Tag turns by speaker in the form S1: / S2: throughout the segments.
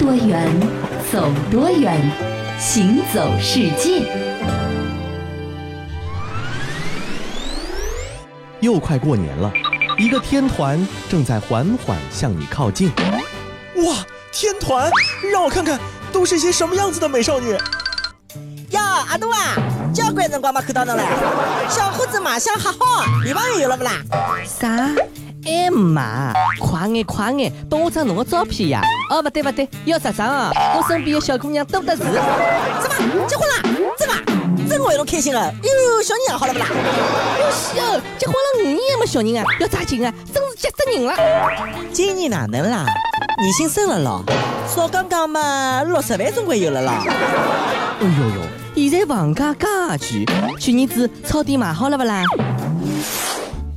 S1: 多远，走多远，行走世界。
S2: 又快过年了，一个天团正在缓缓向你靠近。
S3: 哇，天团，让我看看都是些什么样子的美少女。
S4: 哟，阿杜啊，交关辰光没看到侬了，小伙子马相还好，女朋友有了不啦？
S5: 啥？哎妈，快眼快眼，帮我张侬的照片呀！哦，不对不对，要这张啊！我身边的小姑娘多得是。怎
S4: 么结婚啦？真的？真为侬开心啊！哟，小人养好了不啦？
S5: 哟西哦，结婚了五年还没小人啊，要抓紧啊！真是急死人了。
S4: 今年哪能啦？年薪升了咯，少刚刚嘛，六十万总归有了啦。
S5: 哎呦呦，现在房价介贵，去年子草地买好了不啦？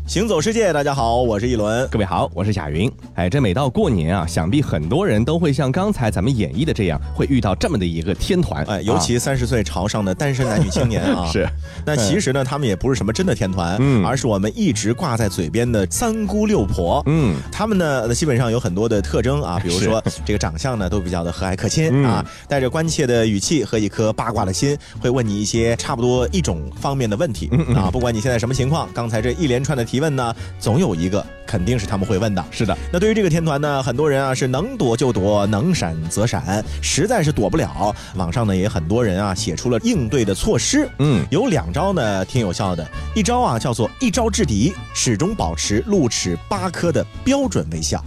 S3: 行走世界，大家好，我是一轮，
S2: 各位好，我是贾云。哎，这每到过年啊，想必很多人都会像刚才咱们演绎的这样，会遇到这么的一个天团。哎，
S3: 尤其三十岁朝上的单身男女青年啊，
S2: 是。
S3: 那其实呢，他们也不是什么真的天团，嗯，而是我们一直挂在嘴边的三姑六婆。嗯，他们呢，基本上有很多的特征啊，比如说这个长相呢，都比较的和蔼可亲啊，带着关切的语气和一颗八卦的心，会问你一些差不多一种方面的问题啊。不管你现在什么情况，刚才这一连串的提问呢，总有。一个肯定是他们会问的，
S2: 是的。
S3: 那对于这个天团呢，很多人啊是能躲就躲，能闪则闪，实在是躲不了。网上呢也很多人啊写出了应对的措施，嗯，有两招呢挺有效的。一招啊叫做一招制敌，始终保持露齿八颗的标准微笑。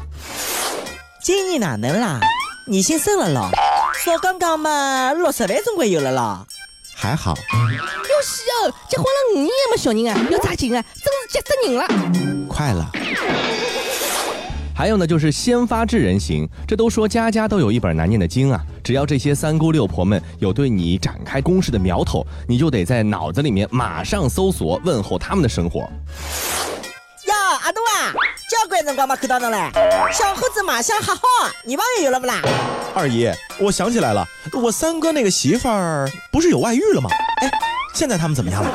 S4: 今年哪能啦？年薪升了咯，说刚刚嘛六十万总归有了咯。
S3: 还好。
S5: 哟西哦，结婚了五年还没小人啊，要抓紧啊，真是急死人了。
S3: 快了。
S2: 还有呢，就是先发制人型，这都说家家都有一本难念的经啊。只要这些三姑六婆们有对你展开攻势的苗头，你就得在脑子里面马上搜索问候他们的生活。
S4: 哟，阿杜啊，交关辰光嘛看到侬了，小伙子马相还好，女朋友有了不啦？
S3: 二姨，我想起来了，我三哥那个媳妇儿不是有外遇了吗？哎，现在他们怎么样了？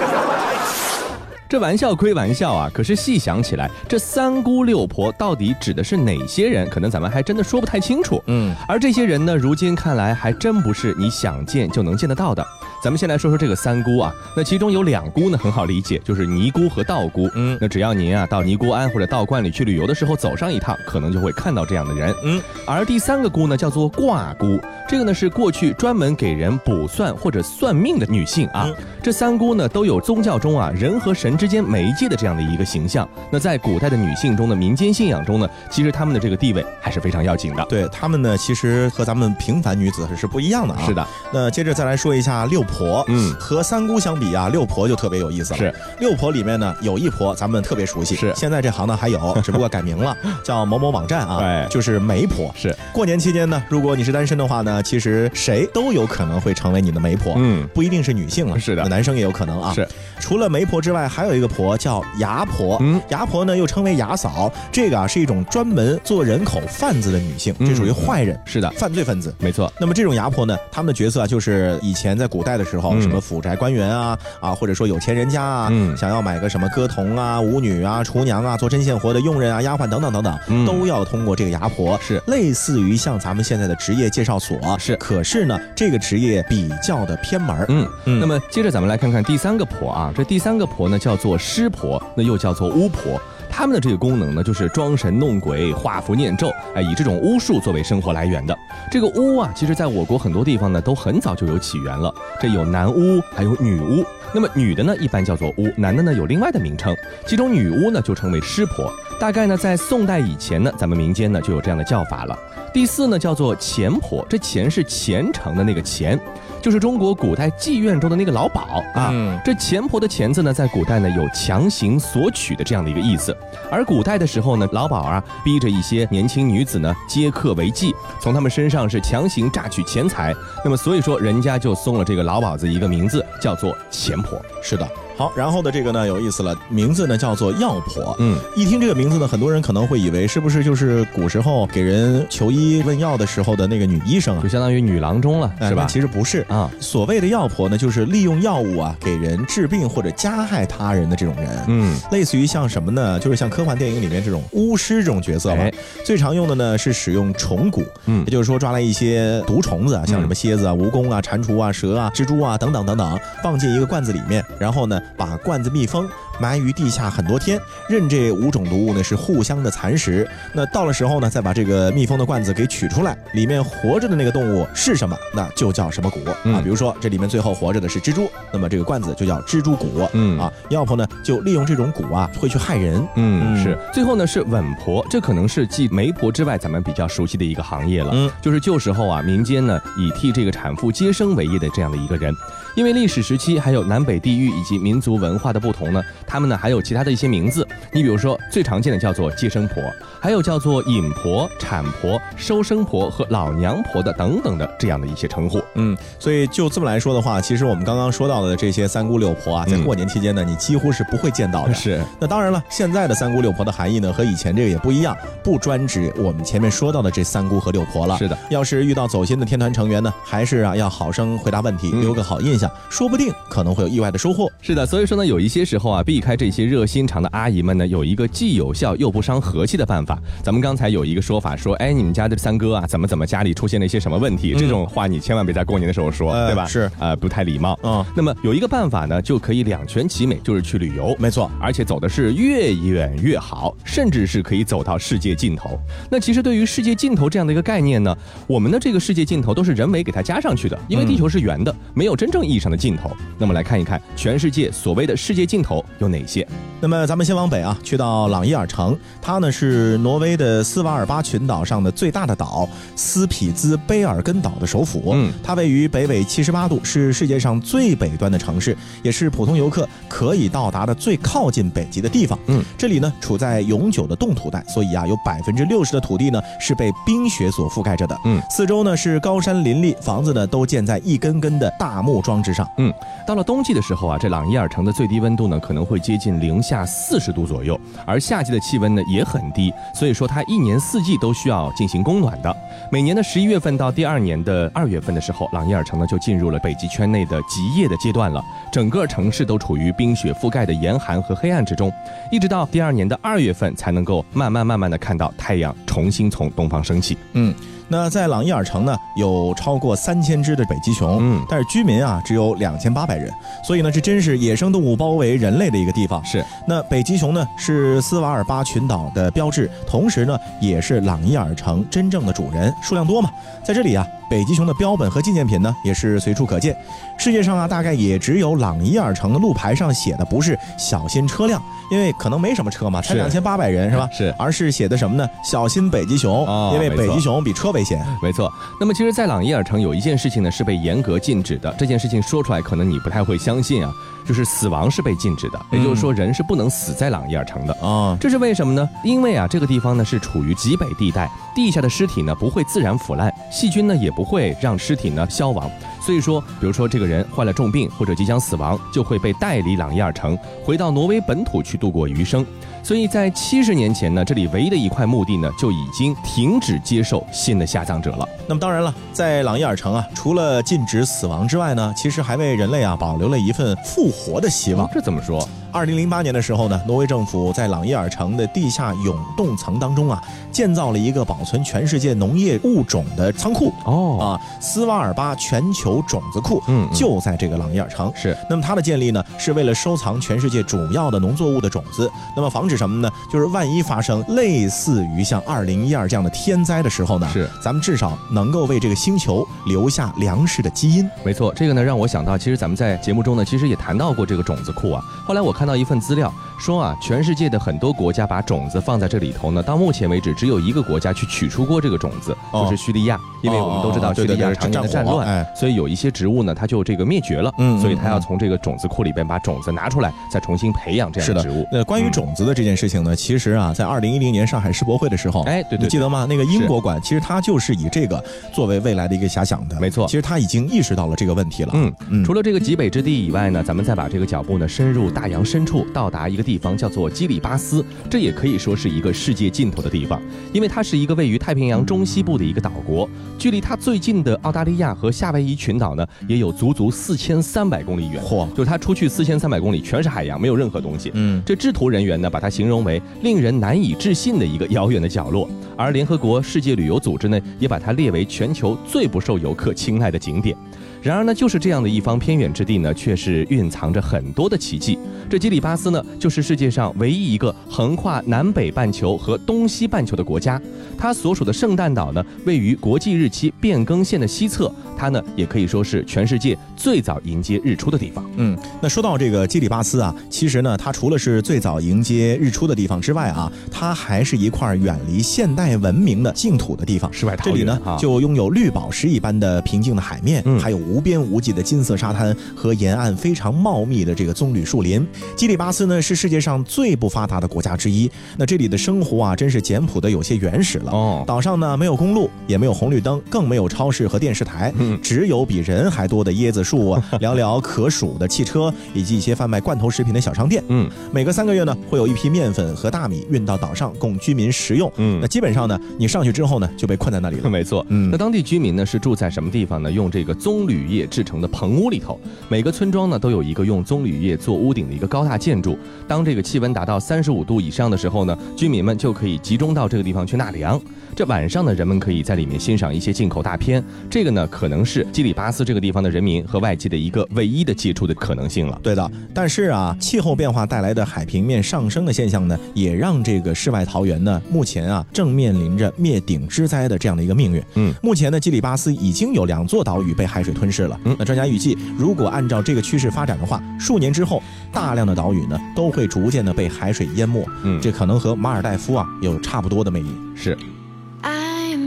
S2: 这玩笑归玩笑啊，可是细想起来，这三姑六婆到底指的是哪些人？可能咱们还真的说不太清楚。嗯，而这些人呢，如今看来还真不是你想见就能见得到的。咱们先来说说这个三姑啊，那其中有两姑呢很好理解，就是尼姑和道姑。嗯，那只要您啊到尼姑庵或者道观里去旅游的时候走上一趟，可能就会看到这样的人。嗯，而第三个姑呢叫做卦姑，这个呢是过去专门给人卜算或者算命的女性啊。这三姑呢都有宗教中啊人和神之间媒介的这样的一个形象。那在古代的女性中的民间信仰中呢，其实她们的这个地位还是非常要紧的。
S3: 对她们呢，其实和咱们平凡女子是不一样的啊。
S2: 是的。
S3: 那接着再来说一下六。婆，嗯，和三姑相比啊，六婆就特别有意思了。
S2: 是
S3: 六婆里面呢，有一婆咱们特别熟悉，
S2: 是
S3: 现在这行呢还有，只不过改名了，叫某某网站啊，
S2: 对，
S3: 就是媒婆。
S2: 是
S3: 过年期间呢，如果你是单身的话呢，其实谁都有可能会成为你的媒婆，嗯，不一定是女性了，
S2: 是的，
S3: 男生也有可能啊。
S2: 是
S3: 除了媒婆之外，还有一个婆叫牙婆，嗯，牙婆呢又称为牙嫂，这个啊是一种专门做人口贩子的女性，这属于坏人，
S2: 是的，
S3: 犯罪分子，
S2: 没错。
S3: 那么这种牙婆呢，他们的角色啊，就是以前在古代的时候，什么府。宅官员啊啊，或者说有钱人家啊，想要买个什么歌童啊、舞女啊、厨娘啊、做针线活的佣人啊、丫鬟等等等等，都要通过这个牙婆，
S2: 是。
S3: 类似于像咱们现在的职业介绍所，
S2: 是。
S3: 可是呢，这个职业比较的偏门
S2: 嗯。嗯。那么接着咱们来看看第三个婆啊，这第三个婆呢叫做师婆，那又叫做巫婆。他们的这个功能呢，就是装神弄鬼、画符念咒，哎，以这种巫术作为生活来源的。这个巫啊，其实在我国很多地方呢，都很早就有起源了。这有男巫，还有女巫。那么女的呢，一般叫做巫；男的呢，有另外的名称。其中女巫呢，就称为师婆。大概呢，在宋代以前呢，咱们民间呢就有这样的叫法了。第四呢，叫做钱婆。这钱是虔诚的那个钱。就是中国古代妓院中的那个老鸨啊，这钱婆的钱字呢，在古代呢有强行索取的这样的一个意思。而古代的时候呢，老鸨啊逼着一些年轻女子呢接客为妓，从他们身上是强行榨取钱财。那么所以说，人家就送了这个老鸨子一个名字，叫做钱婆。
S3: 是的。好，然后的这个呢有意思了，名字呢叫做药婆。嗯，一听这个名字呢，很多人可能会以为是不是就是古时候给人求医问药的时候的那个女医生啊，
S2: 就相当于女郎中了，是吧？
S3: 其实不是啊，所谓的药婆呢，就是利用药物啊给人治病或者加害他人的这种人。嗯，类似于像什么呢？就是像科幻电影里面这种巫师这种角色嘛。最常用的呢是使用虫蛊，嗯，也就是说抓来一些毒虫子啊，像什么蝎子啊、蜈蚣啊、蟾蜍啊、蛇啊、蜘蛛啊等等等等，放进一个罐子里面，然后呢把罐子密封。埋于地下很多天，任这五种毒物呢是互相的蚕食。那到了时候呢，再把这个密封的罐子给取出来，里面活着的那个动物是什么，那就叫什么蛊啊。比如说这里面最后活着的是蜘蛛，那么这个罐子就叫蜘蛛蛊。嗯啊，药婆呢就利用这种蛊啊，会去害人。
S2: 嗯，是。最后呢是稳婆，这可能是继媒婆之外咱们比较熟悉的一个行业了。嗯，就是旧时候啊，民间呢以替这个产妇接生为业的这样的一个人。因为历史时期还有南北地域以及民族文化的不同呢，他们呢还有其他的一些名字。你比如说最常见的叫做接生婆，还有叫做引婆、产婆、收生婆和老娘婆的等等的这样的一些称呼。
S3: 嗯，所以就这么来说的话，其实我们刚刚说到的这些三姑六婆啊，在过年期间呢，你几乎是不会见到的。
S2: 是。
S3: 那当然了，现在的三姑六婆的含义呢，和以前这个也不一样，不专指我们前面说到的这三姑和六婆了。
S2: 是的。
S3: 要是遇到走心的天团成员呢，还是啊要好生回答问题，留个好印象。说不定可能会有意外的收获。
S2: 是的，所以说呢，有一些时候啊，避开这些热心肠的阿姨们呢，有一个既有效又不伤和气的办法。咱们刚才有一个说法说，哎，你们家的三哥啊，怎么怎么家里出现了一些什么问题？这种话你千万别在过年的时候说，对吧？
S3: 是，
S2: 呃，不太礼貌。嗯。那么有一个办法呢，就可以两全其美，就是去旅游。
S3: 没错，
S2: 而且走的是越远越好，甚至是可以走到世界尽头。那其实对于世界尽头这样的一个概念呢，我们的这个世界尽头都是人为给它加上去的，因为地球是圆的，没有真正意义上的尽头。那么来看一看全世界所谓的世界尽头有哪些？
S3: 那么咱们先往北啊，去到朗伊尔城，它呢是挪威的斯瓦尔巴群岛上的最大的岛，斯匹兹卑尔根岛的首府。嗯，它位于北纬七十八度，是世界上最北端的城市，也是普通游客可以到达的最靠近北极的地方。嗯，这里呢处在永久的冻土带，所以啊有百分之六十的土地呢是被冰雪所覆盖着的。嗯，四周呢是高山林立，房子呢都建在一根根的大木桩之上。嗯。
S2: 到了冬季的时候啊，这朗伊尔城的最低温度呢可能会接近零下四十度左右，而夏季的气温呢也很低，所以说它一年四季都需要进行供暖的。每年的十一月份到第二年的二月份的时候，朗伊尔城呢就进入了北极圈内的极夜的阶段了，整个城市都处于冰雪覆盖的严寒和黑暗之中，一直到第二年的二月份才能够慢慢慢慢的看到太阳重新从东方升起。嗯。
S3: 那在朗伊尔城呢，有超过三千只的北极熊，嗯，但是居民啊只有两千八百人，所以呢，这真是野生动物包围人类的一个地方。
S2: 是，
S3: 那北极熊呢是斯瓦尔巴群岛的标志，同时呢也是朗伊尔城真正的主人，数量多嘛，在这里啊。北极熊的标本和纪念品呢，也是随处可见。世界上啊，大概也只有朗伊尔城的路牌上写的不是“小心车辆”，因为可能没什么车嘛，才两千八百人是吧？
S2: 是，
S3: 而是写的什么呢？“小心北极熊”，因为北极熊比车危险。
S2: 没错。那么，其实，在朗伊尔城有一件事情呢，是被严格禁止的。这件事情说出来，可能你不太会相信啊。就是死亡是被禁止的，也就是说人是不能死在朗伊尔城的啊。这是为什么呢？因为啊这个地方呢是处于极北地带，地下的尸体呢不会自然腐烂，细菌呢也不会让尸体呢消亡。所以说，比如说这个人患了重病或者即将死亡，就会被带离朗伊尔城，回到挪威本土去度过余生。所以在七十年前呢，这里唯一的一块墓地呢就已经停止接受新的下葬者了。
S3: 那么当然了，在朗伊尔城啊，除了禁止死亡之外呢，其实还为人类啊保留了一份复活的希望。
S2: 这怎么说？
S3: 二零零八年的时候呢，挪威政府在朗伊尔城的地下永冻层当中啊，建造了一个保存全世界农业物种的仓库。哦啊，斯瓦尔巴全球种子库，嗯，就在这个朗伊尔城。
S2: 是。
S3: 那么它的建立呢，是为了收藏全世界主要的农作物的种子。那么防止什么呢？就是万一发生类似于像二零一二这样的天灾的时候呢，
S2: 是，
S3: 咱们至少能够为这个星球留下粮食的基因。
S2: 没错，这个呢让我想到，其实咱们在节目中呢，其实也谈到过这个种子库啊。后来我看。看到一份资料，说啊，全世界的很多国家把种子放在这里头呢，到目前为止只有一个国家去取出过这个种子，就是叙利亚。因为我们都知道叙利亚常年的战乱，所以有一些植物呢，它就这个灭绝了。嗯，所以它要从这个种子库里边把种子拿出来，再重新培养这样的植物。
S3: 那关于种子的这件事情呢，其实啊，在二零一零年上海世博会的时候，
S2: 哎，对对，
S3: 你记得吗？那个英国馆其实它就是以这个作为未来的一个遐想的。
S2: 没错，
S3: 其实它已经意识到了这个问题了。
S2: 嗯，除了这个极北之地以外呢，咱们再把这个脚步呢深入大洋深处，到达一个地方叫做基里巴斯，这也可以说是一个世界尽头的地方，因为它是一个位于太平洋中西部的一个岛国，距离它最近。的澳大利亚和夏威夷群岛呢，也有足足四千三百公里远。嚯！就是它出去四千三百公里，全是海洋，没有任何东西。嗯，这制图人员呢，把它形容为令人难以置信的一个遥远的角落。而联合国世界旅游组织呢，也把它列为全球最不受游客青睐的景点。然而呢，就是这样的一方偏远之地呢，却是蕴藏着很多的奇迹。这基里巴斯呢，就是世界上唯一一个横跨南北半球和东西半球的国家。它所属的圣诞岛呢，位于国际日期变更线的西侧。它呢，也可以说是全世界最早迎接日出的地方。
S3: 嗯，那说到这个基里巴斯啊，其实呢，它除了是最早迎接日出的地方之外啊，它还是一块远离现代文明的净土的地方。
S2: 世外桃源。
S3: 这里呢，就拥有绿宝石一般的平静的海面，还有。无边无际的金色沙滩和沿岸非常茂密的这个棕榈树林，基里巴斯呢是世界上最不发达的国家之一。那这里的生活啊，真是简朴的有些原始了。哦，岛上呢没有公路，也没有红绿灯，更没有超市和电视台，只有比人还多的椰子树啊，寥寥可数的汽车，以及一些贩卖罐头食品的小商店。嗯，每隔三个月呢，会有一批面粉和大米运到岛上供居民食用。嗯，那基本上呢，你上去之后呢，就被困在那里了。
S2: 没错。嗯，那当地居民呢是住在什么地方呢？用这个棕榈。铝业制成的棚屋里头，每个村庄呢都有一个用棕榈叶做屋顶的一个高大建筑。当这个气温达到三十五度以上的时候呢，居民们就可以集中到这个地方去纳凉。这晚上呢，人们可以在里面欣赏一些进口大片。这个呢，可能是基里巴斯这个地方的人民和外界的一个唯一的接触的可能性了。
S3: 对的，但是啊，气候变化带来的海平面上升的现象呢，也让这个世外桃源呢，目前啊正面临着灭顶之灾的这样的一个命运。嗯，目前呢，基里巴斯已经有两座岛屿被海水吞噬了。嗯，那专家预计，如果按照这个趋势发展的话，数年之后，大量的岛屿呢都会逐渐的被海水淹没。嗯，这可能和马尔代夫啊有差不多的魅力。
S2: 是。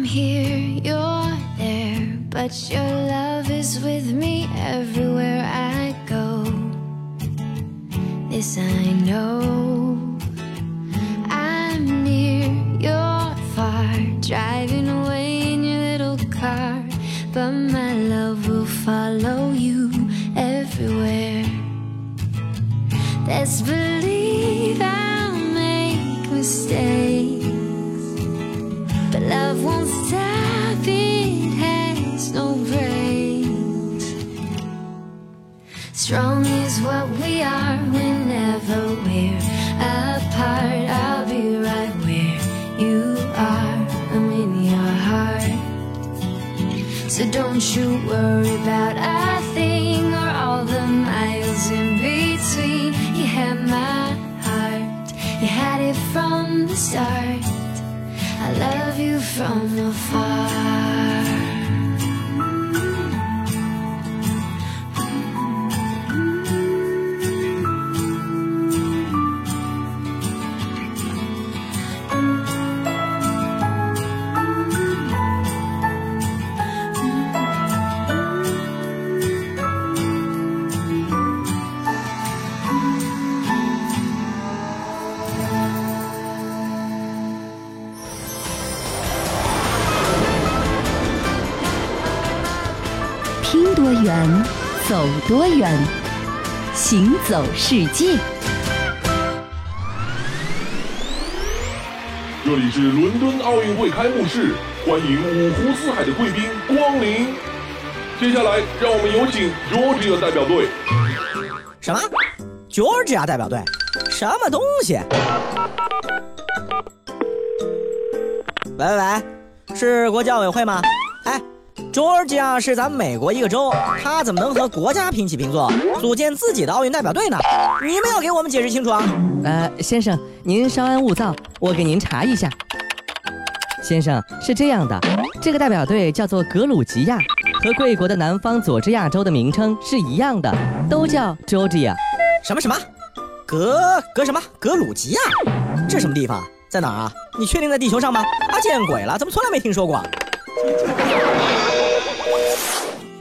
S6: I'm here, you're there, but your love is with me everywhere I go. This I know. I'm near, you're far, driving away in your little car, but my love will
S7: follow you everywhere. Let's believe I'll make mistakes, but love won't. Strong is what we are whenever we're apart. I'll be right where you are, I'm in your heart. So don't you worry about a thing or all the miles in between. You had my heart, you had it from the start. I love you from afar.
S1: 多远，行走世界。
S8: 这里是伦敦奥运会开幕式，欢迎五湖四海的贵宾光临。接下来，让我们有请 Georgia 代表队。
S4: 什么？Georgia 代表队？什么东西？喂喂喂，是国际奥委会吗？哎。Georgia 是咱们美国一个州，它怎么能和国家平起平坐，组建自己的奥运代表队呢？你们要给我们解释清楚啊！
S5: 呃，先生，您稍安勿躁，我给您查一下。先生，是这样的，这个代表队叫做格鲁吉亚，和贵国的南方佐治亚州的名称是一样的，都叫 Georgia。
S4: 什么什么格格什么？格鲁吉亚？这什么地方？在哪儿啊？你确定在地球上吗？啊，见鬼了，怎么从来没听说过？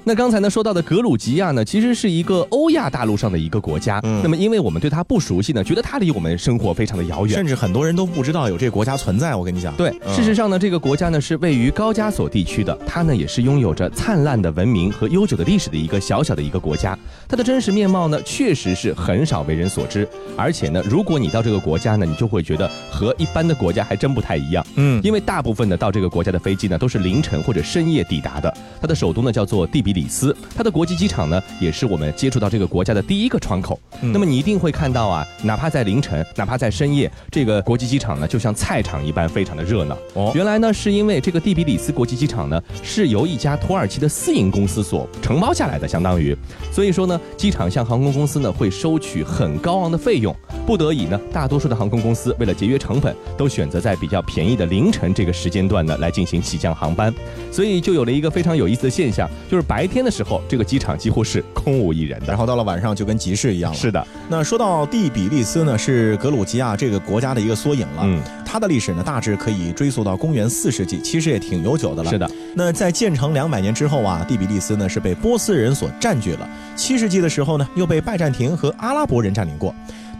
S2: 那刚才呢说到的格鲁吉亚呢，其实是一个欧亚大陆上的一个国家。嗯，那么因为我们对它不熟悉呢，觉得它离我们生活非常的遥远，
S3: 甚至很多人都不知道有这个国家存在。我跟你讲，
S2: 对，事实上呢，这个国家呢是位于高加索地区的，它呢也是拥有着灿烂的文明和悠久的历史的一个小小的一个国家。它的真实面貌呢，确实是很少为人所知。而且呢，如果你到这个国家呢，你就会觉得和一般的国家还真不太一样。嗯，因为大部分的到这个国家的飞机呢，都是凌晨或者深夜抵达的。它的首都呢叫做蒂比里斯，它的国际机场呢，也是我们接触到这个国家的第一个窗口。那么你一定会看到啊，哪怕在凌晨，哪怕在深夜，这个国际机场呢，就像菜场一般，非常的热闹。哦，原来呢，是因为这个蒂比里斯国际机场呢，是由一家土耳其的私营公司所承包下来的，相当于，所以说呢，机场向航空公司呢会收取很高昂的费用。不得已呢，大多数的航空公司为了节约成本，都选择在比较便宜的凌晨这个时间段呢来进行起降航班，所以就有了一个非常有意思的现象，就是白天的时候这个机场几乎是空无一人的，
S3: 然后到了晚上就跟集市一样了。
S2: 是的，
S3: 那说到第比利斯呢，是格鲁吉亚这个国家的一个缩影了。嗯，它的历史呢大致可以追溯到公元四世纪，其实也挺悠久的了。
S2: 是的，
S3: 那在建成两百年之后啊，第比利斯呢是被波斯人所占据了。七世纪的时候呢，又被拜占庭和阿拉伯人占领过。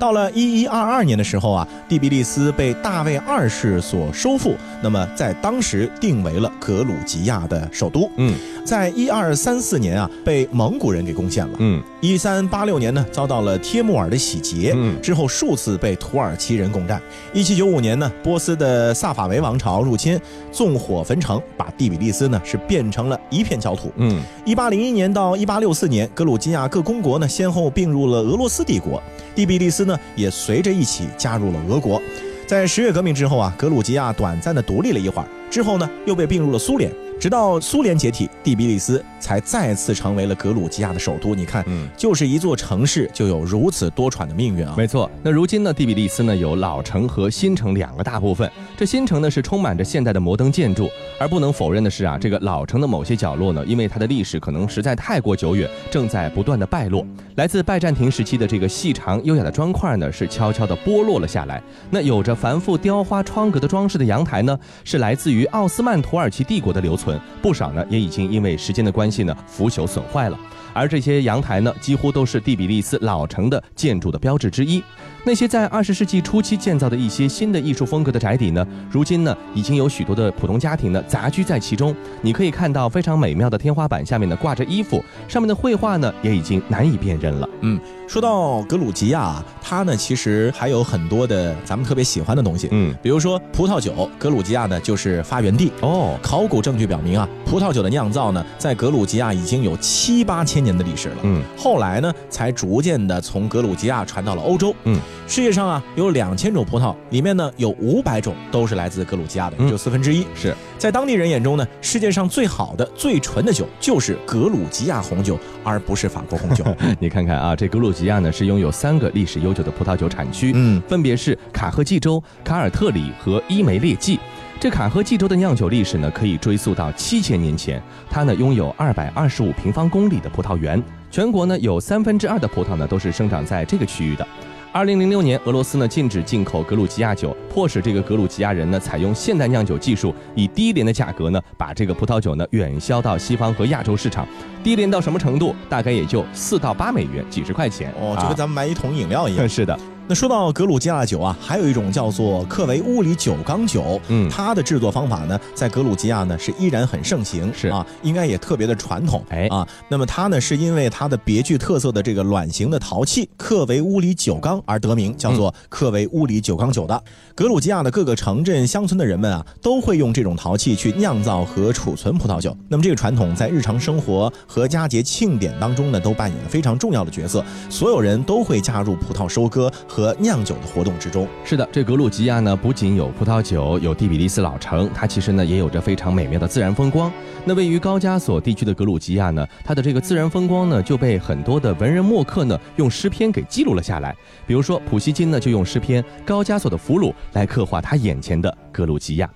S3: 到了一一二二年的时候啊，第比利斯被大卫二世所收复，那么在当时定为了格鲁吉亚的首都。嗯，在一二三四年啊，被蒙古人给攻陷了。嗯，一三八六年呢，遭到了帖木儿的洗劫。嗯，之后数次被土耳其人攻占。一七九五年呢，波斯的萨法维王朝入侵，纵火焚城，把第比利斯呢是变成了一片焦土。嗯，一八零一年到一八六四年，格鲁吉亚各公国呢先后并入了俄罗斯帝国，第比利斯呢也随着一起加入了俄国。在十月革命之后啊，格鲁吉亚短暂的独立了一会儿，之后呢又被并入了苏联。直到苏联解体，第比利斯才再次成为了格鲁吉亚的首都。你看，嗯，就是一座城市就有如此多舛的命运啊。
S2: 没错，那如今呢，第比利斯呢有老城和新城两个大部分。这新城呢是充满着现代的摩登建筑，而不能否认的是啊，这个老城的某些角落呢，因为它的历史可能实在太过久远，正在不断的败落。来自拜占庭时期的这个细长优雅的砖块呢，是悄悄地剥落了下来。那有着繁复雕花窗格的装饰的阳台呢，是来自于奥斯曼土耳其帝国的留存。不少呢，也已经因为时间的关系呢，腐朽损坏了。而这些阳台呢，几乎都是第比利斯老城的建筑的标志之一。那些在二十世纪初期建造的一些新的艺术风格的宅邸呢，如今呢，已经有许多的普通家庭呢杂居在其中。你可以看到非常美妙的天花板下面呢挂着衣服，上面的绘画呢也已经难以辨认了。
S3: 嗯，说到格鲁吉亚，它呢其实还有很多的咱们特别喜欢的东西。嗯，比如说葡萄酒，格鲁吉亚呢就是发源地。哦，考古证据表明啊，葡萄酒的酿造呢在格鲁吉亚已经有七八千年的历史了。嗯，后来呢才逐渐的从格鲁吉亚传到了欧洲。嗯。世界上啊有两千种葡萄，里面呢有五百种都是来自格鲁吉亚的，就四分之一。
S2: 是
S3: 在当地人眼中呢，世界上最好的、最纯的酒就是格鲁吉亚红酒，而不是法国红酒。
S2: 你看看啊，这格鲁吉亚呢是拥有三个历史悠久的葡萄酒产区，嗯，分别是卡赫济州、卡尔特里和伊梅列季。这卡赫济州的酿酒历史呢可以追溯到七千年前，它呢拥有二百二十五平方公里的葡萄园，全国呢有三分之二的葡萄呢都是生长在这个区域的。二零零六年，俄罗斯呢禁止进口格鲁吉亚酒，迫使这个格鲁吉亚人呢采用现代酿酒技术，以低廉的价格呢把这个葡萄酒呢远销到西方和亚洲市场。低廉到什么程度？大概也就四到八美元，几十块钱
S3: 哦，就跟咱们买一桶饮料一样。
S2: 是的。
S3: 那说到格鲁吉亚酒啊，还有一种叫做克维乌里酒缸酒，嗯，它的制作方法呢，在格鲁吉亚呢是依然很盛行，
S2: 是
S3: 啊，应该也特别的传统，哎啊，那么它呢是因为它的别具特色的这个卵形的陶器克维乌里酒缸而得名，叫做克维乌里酒缸酒的。格鲁吉亚的各个城镇乡村的人们啊，都会用这种陶器去酿造和储存葡萄酒。那么这个传统在日常生活和佳节庆典当中呢，都扮演了非常重要的角色，所有人都会加入葡萄收割。和酿酒的活动之中，
S2: 是的，这格鲁吉亚呢不仅有葡萄酒，有第比利斯老城，它其实呢也有着非常美妙的自然风光。那位于高加索地区的格鲁吉亚呢，它的这个自然风光呢就被很多的文人墨客呢用诗篇给记录了下来。比如说普希金呢就用诗篇《高加索的俘虏》来刻画他眼前的格鲁吉亚。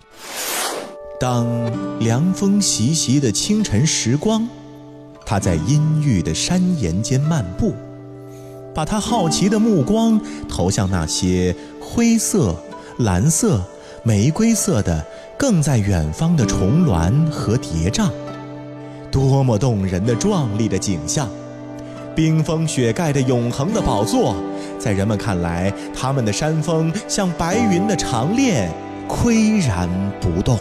S9: 当凉风习习的清晨时光，他在阴郁的山岩间漫步。把他好奇的目光投向那些灰色、蓝色、玫瑰色的更在远方的重峦和叠嶂。多么动人的壮丽的景象！冰封雪盖的永恒的宝座，在人们看来，他们的山峰像白云的长链，岿然不动。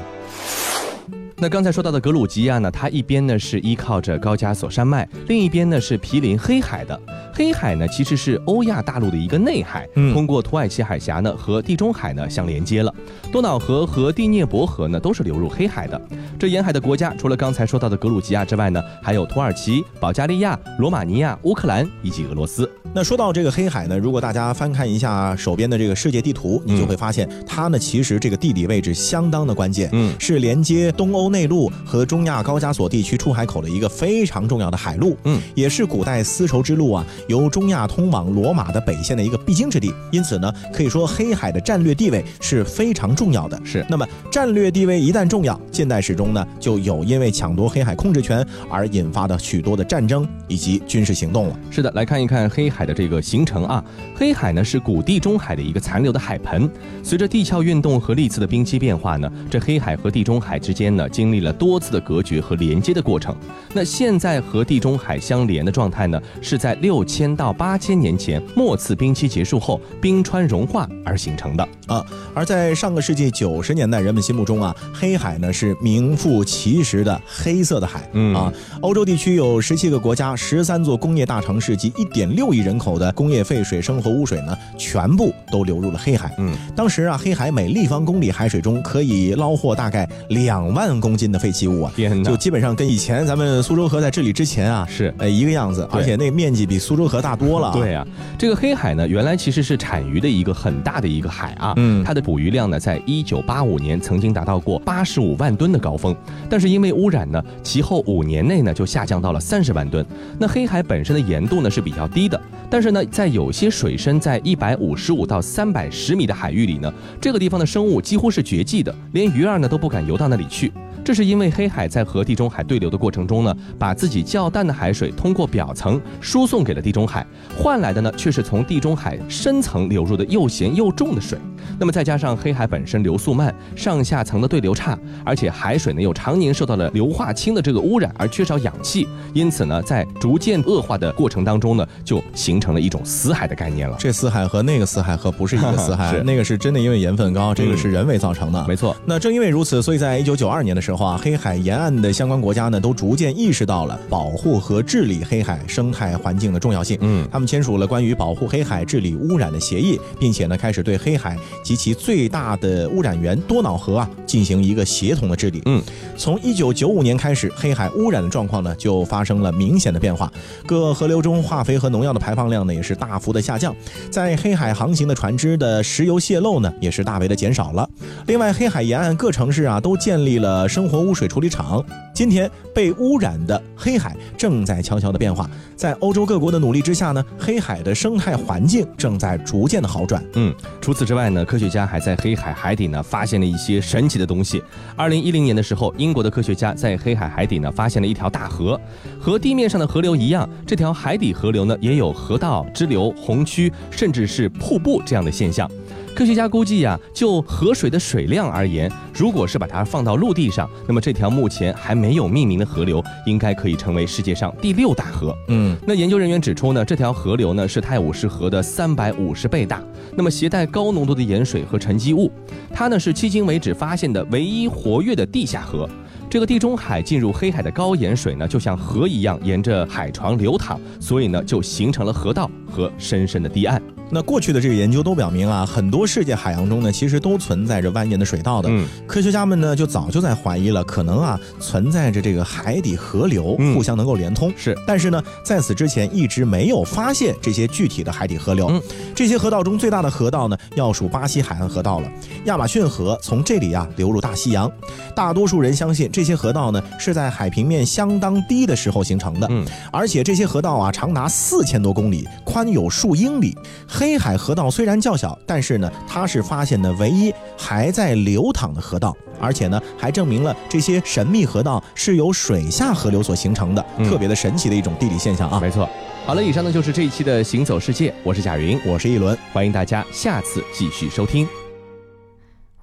S2: 那刚才说到的格鲁吉亚呢，它一边呢是依靠着高加索山脉，另一边呢是毗邻黑海的。黑海呢其实是欧亚大陆的一个内海，通过土耳其海峡呢和地中海呢相连接了。多瑙河和第聂伯河呢都是流入黑海的。这沿海的国家除了刚才说到的格鲁吉亚之外呢，还有土耳其、保加利亚、罗马尼亚、乌克兰以及俄罗斯。
S3: 那说到这个黑海呢，如果大家翻看一下手边的这个世界地图，你就会发现它呢其实这个地理位置相当的关键，嗯，是连接东欧内陆和中亚高加索地区出海口的一个非常重要的海路，嗯，也是古代丝绸之路啊由中亚通往罗马的北线的一个必经之地。因此呢，可以说黑海的战略地位是非常重要的。
S2: 是，
S3: 那么战略地位一旦重要，近代史中呢就有因为抢夺黑海控制权而引发的许多的战争以及军事行动了。
S2: 是的，来看一看黑海。的这个形成啊，黑海呢是古地中海的一个残留的海盆。随着地壳运动和历次的冰期变化呢，这黑海和地中海之间呢经历了多次的隔绝和连接的过程。那现在和地中海相连的状态呢，是在六千到八千年前末次冰期结束后，冰川融化而形成的
S3: 啊。而在上个世纪九十年代，人们心目中啊，黑海呢是名副其实的黑色的海。嗯啊，欧洲地区有十七个国家、十三座工业大城市及一点六亿人。口的工业废水、生活污水呢，全部都流入了黑海。嗯，当时啊，黑海每立方公里海水中可以捞获大概两万公斤的废弃物啊，就基本上跟以前咱们苏州河在治理之前啊
S2: 是
S3: 呃一个样子，而且那面积比苏州河大多了。
S2: 对啊，这个黑海呢，原来其实是产鱼的一个很大的一个海啊，嗯，它的捕鱼量呢，在一九八五年曾经达到过八十五万吨的高峰，但是因为污染呢，其后五年内呢就下降到了三十万吨。那黑海本身的盐度呢是比较低的。但是呢，在有些水深在一百五十五到三百十米的海域里呢，这个地方的生物几乎是绝迹的，连鱼儿呢都不敢游到那里去。这是因为黑海在和地中海对流的过程中呢，把自己较淡的海水通过表层输送给了地中海，换来的呢却是从地中海深层流入的又咸又重的水。那么再加上黑海本身流速慢，上下层的对流差，而且海水呢又常年受到了硫化氢的这个污染而缺少氧气，因此呢，在逐渐恶化的过程当中呢，就形成了一种死海的概念了。
S3: 这死海和那个死海可不是一个死海，那个是真的因为盐分高，这个是人为造成的。
S2: 没错。
S3: 那正因为如此，所以在一九九二年的时候。啊黑海沿岸的相关国家呢，都逐渐意识到了保护和治理黑海生态环境的重要性。嗯，他们签署了关于保护黑海、治理污染的协议，并且呢，开始对黑海及其最大的污染源多瑙河啊进行一个协同的治理。嗯，从一九九五年开始，黑海污染的状况呢就发生了明显的变化，各河流中化肥和农药的排放量呢也是大幅的下降，在黑海航行的船只的石油泄漏呢也是大为的减少了。另外，黑海沿岸各城市啊都建立了生活污水处理厂。今天被污染的黑海正在悄悄的变化，在欧洲各国的努力之下呢，黑海的生态环境正在逐渐的好转。
S2: 嗯，除此之外呢，科学家还在黑海海底呢发现了一些神奇的东西。二零一零年的时候，英国的科学家在黑海海底呢发现了一条大河，和地面上的河流一样，这条海底河流呢也有河道、支流、洪区，甚至是瀑布这样的现象。科学家估计呀，就河水的水量而言，如果是把它放到陆地上，那么这条目前还没有命名的河流，应该可以成为世界上第六大河。嗯，那研究人员指出呢，这条河流呢是泰晤士河的三百五十倍大，那么携带高浓度的盐水和沉积物，它呢是迄今为止发现的唯一活跃的地下河。这个地中海进入黑海的高盐水呢，就像河一样沿着海床流淌，所以呢就形成了河道和深深的堤岸。
S3: 那过去的这个研究都表明啊，很多世界海洋中呢，其实都存在着蜿蜒的水道的。嗯，科学家们呢，就早就在怀疑了，可能啊，存在着这个海底河流互相能够连通。
S2: 是，
S3: 但是呢，在此之前一直没有发现这些具体的海底河流。嗯，这些河道中最大的河道呢，要数巴西海岸河道了。亚马逊河从这里啊流入大西洋。大多数人相信这些河道呢是在海平面相当低的时候形成的。嗯，而且这些河道啊长达四千多公里，宽有数英里。黑海河道虽然较小，但是呢，它是发现的唯一还在流淌的河道，而且呢，还证明了这些神秘河道是由水下河流所形成的，特别的神奇的一种地理现象啊。
S2: 没错。好了，以上呢就是这一期的行走世界，我是贾云，
S3: 我是一轮，
S2: 欢迎大家下次继续收听。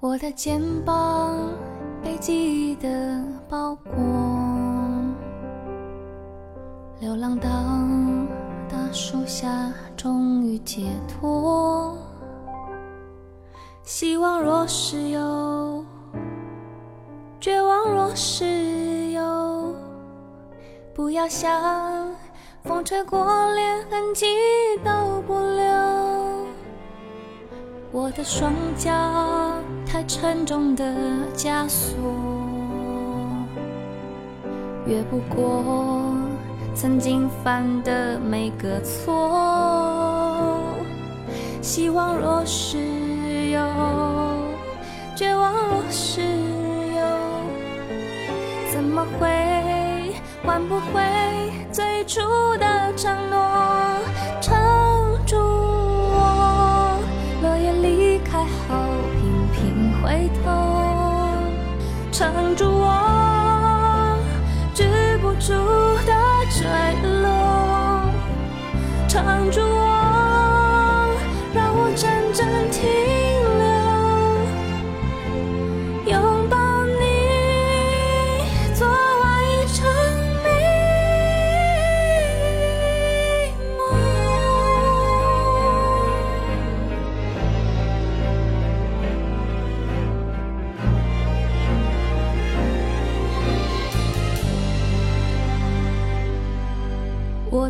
S7: 我的肩膀被记忆的包裹，流浪到大树下，终于解脱。希望若是有，绝望若是有，不要想。风吹过，连痕迹都不留。我的双脚太沉重的枷锁，越不过曾经犯的每个错。希望若是有，绝望若是有，怎么会换不回？最初的承诺，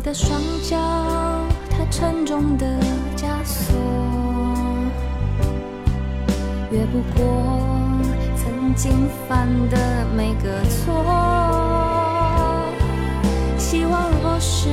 S7: 的双脚太沉重的枷锁，越不过曾经犯的每个错。希望若是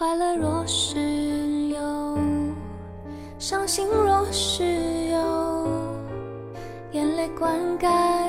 S7: 快乐若是有，伤心若是有，眼泪灌溉。